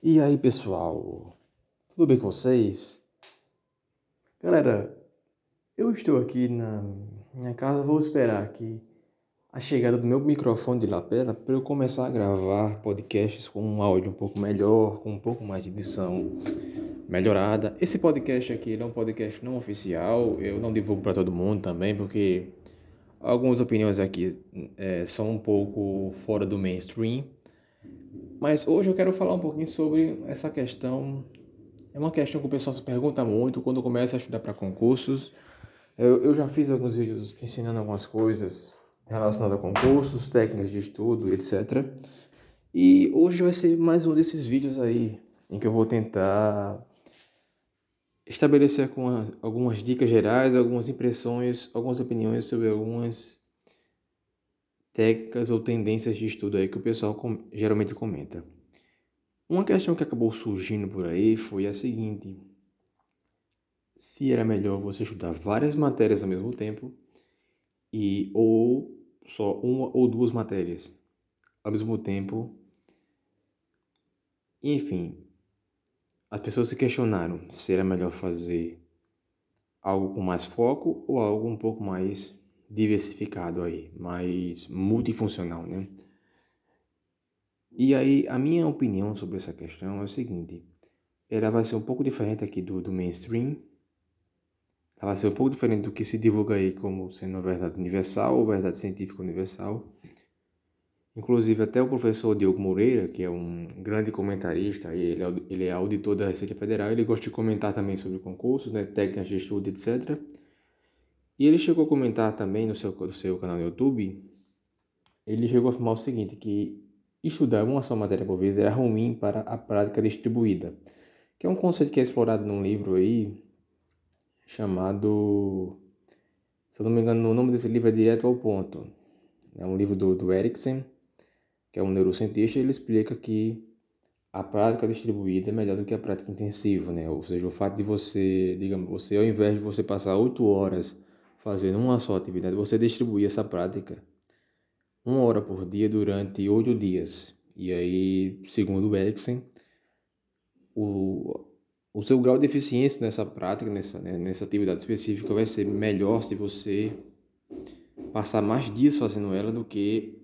E aí, pessoal? Tudo bem com vocês? Galera, eu estou aqui na minha casa, vou esperar aqui a chegada do meu microfone de lapela para eu começar a gravar podcasts com um áudio um pouco melhor, com um pouco mais de edição melhorada. Esse podcast aqui é um podcast não oficial, eu não divulgo para todo mundo também, porque algumas opiniões aqui é, são um pouco fora do mainstream. Mas hoje eu quero falar um pouquinho sobre essa questão. É uma questão que o pessoal se pergunta muito quando começa a estudar para concursos. Eu, eu já fiz alguns vídeos ensinando algumas coisas relacionadas a concursos, técnicas de estudo, etc. E hoje vai ser mais um desses vídeos aí em que eu vou tentar estabelecer algumas dicas gerais, algumas impressões, algumas opiniões sobre algumas técnicas ou tendências de estudo aí que o pessoal com, geralmente comenta. Uma questão que acabou surgindo por aí foi a seguinte: se era melhor você estudar várias matérias ao mesmo tempo e ou só uma ou duas matérias ao mesmo tempo. Enfim, as pessoas se questionaram se era melhor fazer algo com mais foco ou algo um pouco mais diversificado aí, mais multifuncional, né? E aí, a minha opinião sobre essa questão é o seguinte: ela vai ser um pouco diferente aqui do, do mainstream, ela vai ser um pouco diferente do que se divulga aí como sendo verdade universal ou verdade científica universal. Inclusive, até o professor Diogo Moreira, que é um grande comentarista, ele é, ele é auditor da Receita Federal, ele gosta de comentar também sobre concursos, né, técnicas de estudo, etc. E ele chegou a comentar também no seu, no seu canal no YouTube, ele chegou a afirmar o seguinte, que estudar uma só matéria por vez era ruim para a prática distribuída, que é um conceito que é explorado num livro aí chamado, se eu não me engano, o nome desse livro é Direto ao Ponto. É um livro do, do Erikson, que é um neurocientista, e ele explica que a prática distribuída é melhor do que a prática intensiva, né? Ou seja, o fato de você, digamos, você ao invés de você passar oito horas fazendo uma só atividade, você distribui essa prática uma hora por dia durante oito dias. E aí, segundo o Erickson, o, o seu grau de eficiência nessa prática, nessa, né, nessa atividade específica, vai ser melhor se você passar mais dias fazendo ela do que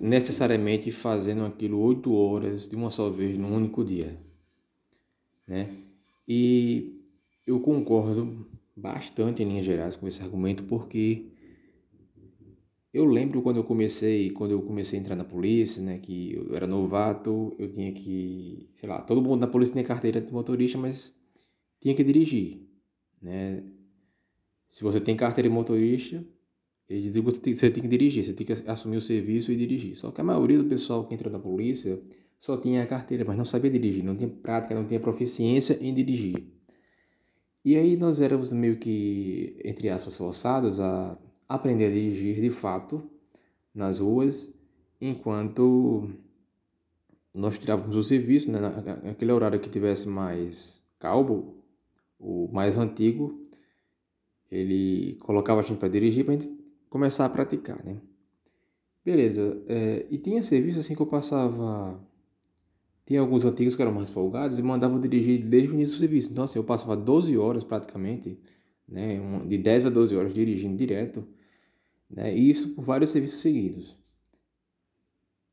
necessariamente fazendo aquilo oito horas de uma só vez num único dia, né? E eu concordo bastante em linhas gerais com esse argumento, porque eu lembro quando eu comecei, quando eu comecei a entrar na polícia, né, que eu era novato, eu tinha que, sei lá, todo mundo na polícia tinha carteira de motorista, mas tinha que dirigir, né? Se você tem carteira de motorista, eles dizem que você tem que dirigir, você tem que assumir o serviço e dirigir. Só que a maioria do pessoal que entrou na polícia só tinha a carteira, mas não sabia dirigir, não tinha prática, não tinha proficiência em dirigir. E aí nós éramos meio que, entre aspas, forçados a aprender a dirigir de fato nas ruas, enquanto nós tirávamos o serviço, né, naquele horário que tivesse mais calmo, o mais antigo, ele colocava a gente para dirigir para a gente começar a praticar, né? Beleza, é, e tinha serviço assim que eu passava tinha alguns antigos que eram mais folgados e mandavam dirigir desde o início do serviço. Então, assim, eu passava 12 horas praticamente, né, de 10 a 12 horas dirigindo direto, né, e isso por vários serviços seguidos.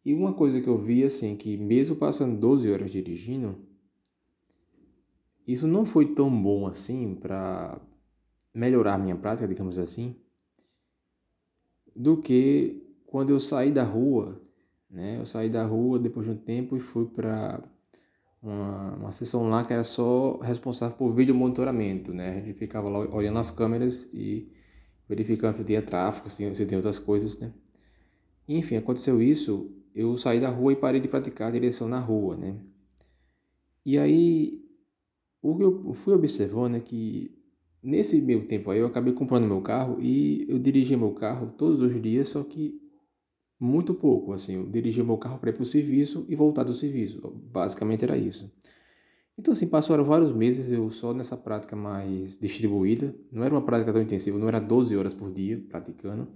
E uma coisa que eu vi, assim, que mesmo passando 12 horas dirigindo, isso não foi tão bom assim para melhorar minha prática, digamos assim, do que quando eu saí da rua né? Eu saí da rua depois de um tempo e fui para uma, uma sessão lá que era só responsável por vídeo monitoramento. Né? A gente ficava lá olhando as câmeras e verificando se tinha tráfego, se, se tinha outras coisas. Né? enfim, aconteceu isso, eu saí da rua e parei de praticar a direção na rua. Né? E aí, o que eu fui observando é que nesse meio tempo aí eu acabei comprando meu carro e eu dirigia meu carro todos os dias, só que muito pouco, assim, eu dirigia meu carro para ir para o serviço e voltar do serviço, basicamente era isso. Então, assim, passaram vários meses eu só nessa prática mais distribuída, não era uma prática tão intensiva, não era 12 horas por dia praticando,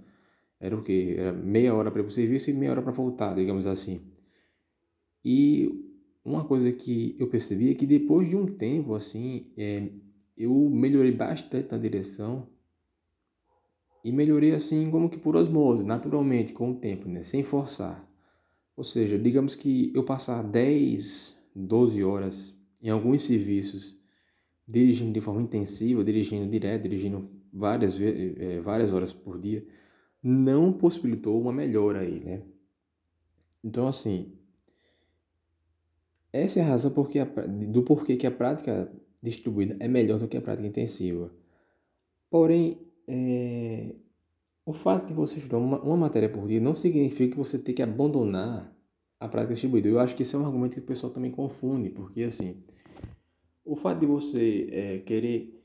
era o quê? Era meia hora para ir para o serviço e meia hora para voltar, digamos assim. E uma coisa que eu percebi é que depois de um tempo, assim, é, eu melhorei bastante na direção e melhorei assim como que por osmose, naturalmente, com o tempo, né? Sem forçar. Ou seja, digamos que eu passar 10, 12 horas em alguns serviços dirigindo de forma intensiva, dirigindo direto, dirigindo várias, é, várias horas por dia, não possibilitou uma melhora aí, né? Então, assim, essa é a razão porque a, do porquê que a prática distribuída é melhor do que a prática intensiva. Porém, é, o fato de você estudar uma, uma, matéria por dia não significa que você tem que abandonar a prática distribuída. Eu acho que esse é um argumento que o pessoal também confunde, porque assim, o fato de você é, querer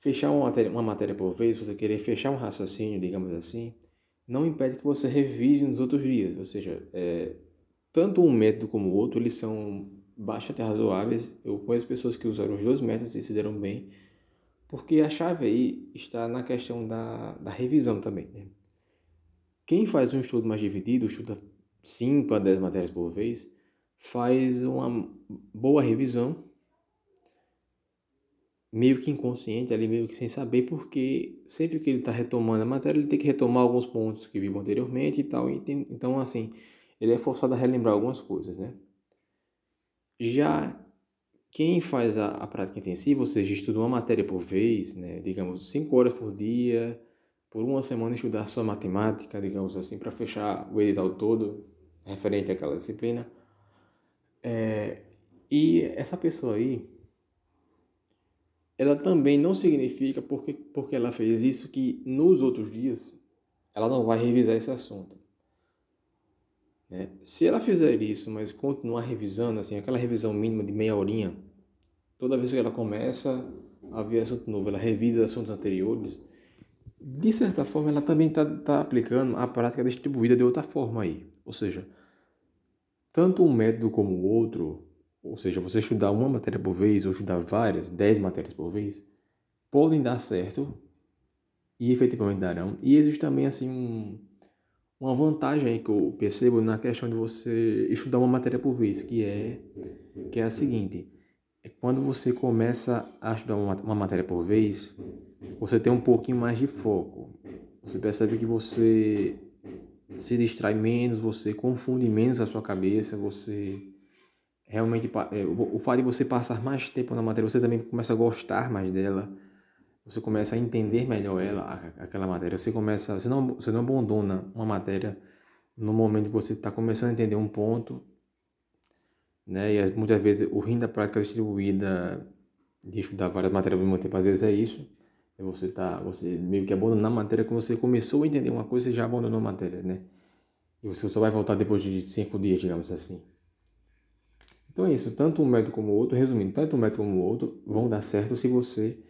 fechar uma matéria, uma matéria por vez, você querer fechar um raciocínio, digamos assim, não impede que você revise nos outros dias. Ou seja, é, tanto um método como o outro, eles são bastante razoáveis. Eu conheço pessoas que usaram os dois métodos e se deram bem, porque a chave aí está na questão da, da revisão também. Né? Quem faz um estudo mais dividido, estuda 5 a 10 matérias por vez, faz uma boa revisão meio que inconsciente, ali meio que sem saber, porque sempre que ele está retomando a matéria, ele tem que retomar alguns pontos que viu anteriormente e tal. E tem, então, assim, ele é forçado a relembrar algumas coisas, né? Já quem faz a, a prática intensiva, ou seja, estuda uma matéria por vez, né? Digamos, 5 horas por dia, por uma semana estudar só matemática, digamos assim, para fechar o edital todo referente àquela disciplina. É, e essa pessoa aí, ela também não significa porque, porque ela fez isso que nos outros dias ela não vai revisar esse assunto. Né? Se ela fizer isso, mas continuar revisando, assim, aquela revisão mínima de meia horinha, toda vez que ela começa a ver assunto novo, ela revisa assuntos anteriores, de certa forma ela também está tá aplicando a prática distribuída de outra forma aí. Ou seja, tanto um método como o outro ou seja, você estudar uma matéria por vez ou estudar várias, dez matérias por vez, podem dar certo e efetivamente darão. E existe também assim um, uma vantagem que eu percebo na questão de você estudar uma matéria por vez, que é que é a seguinte: é quando você começa a estudar uma, uma matéria por vez, você tem um pouquinho mais de foco. Você percebe que você se distrai menos, você confunde menos a sua cabeça, você realmente é, o fato de você passar mais tempo na matéria, você também começa a gostar mais dela, você começa a entender melhor ela, aquela matéria, você começa, você não, você não abandona uma matéria no momento que você está começando a entender um ponto, né, e muitas vezes o rim da prática distribuída de estudar várias matérias ao mesmo tempo, às vezes é isso, é você tá, você meio que abandona a matéria. Quando você começou a entender uma coisa, você já abandonou a matéria, né, e você só vai voltar depois de cinco dias, digamos assim. Então é isso, tanto um método como o outro, resumindo, tanto um método como o outro vão dar certo se você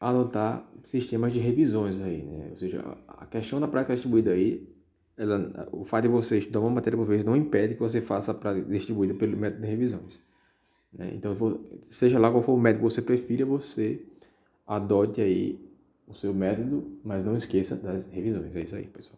adotar sistemas de revisões aí, né? Ou seja, a questão da prática distribuída aí, ela, o fato de você estudar uma matéria por vez não impede que você faça a prática distribuída pelo método de revisões. Né? Então, seja lá qual for o método que você prefira, você adote aí o seu método, mas não esqueça das revisões. É isso aí, pessoal.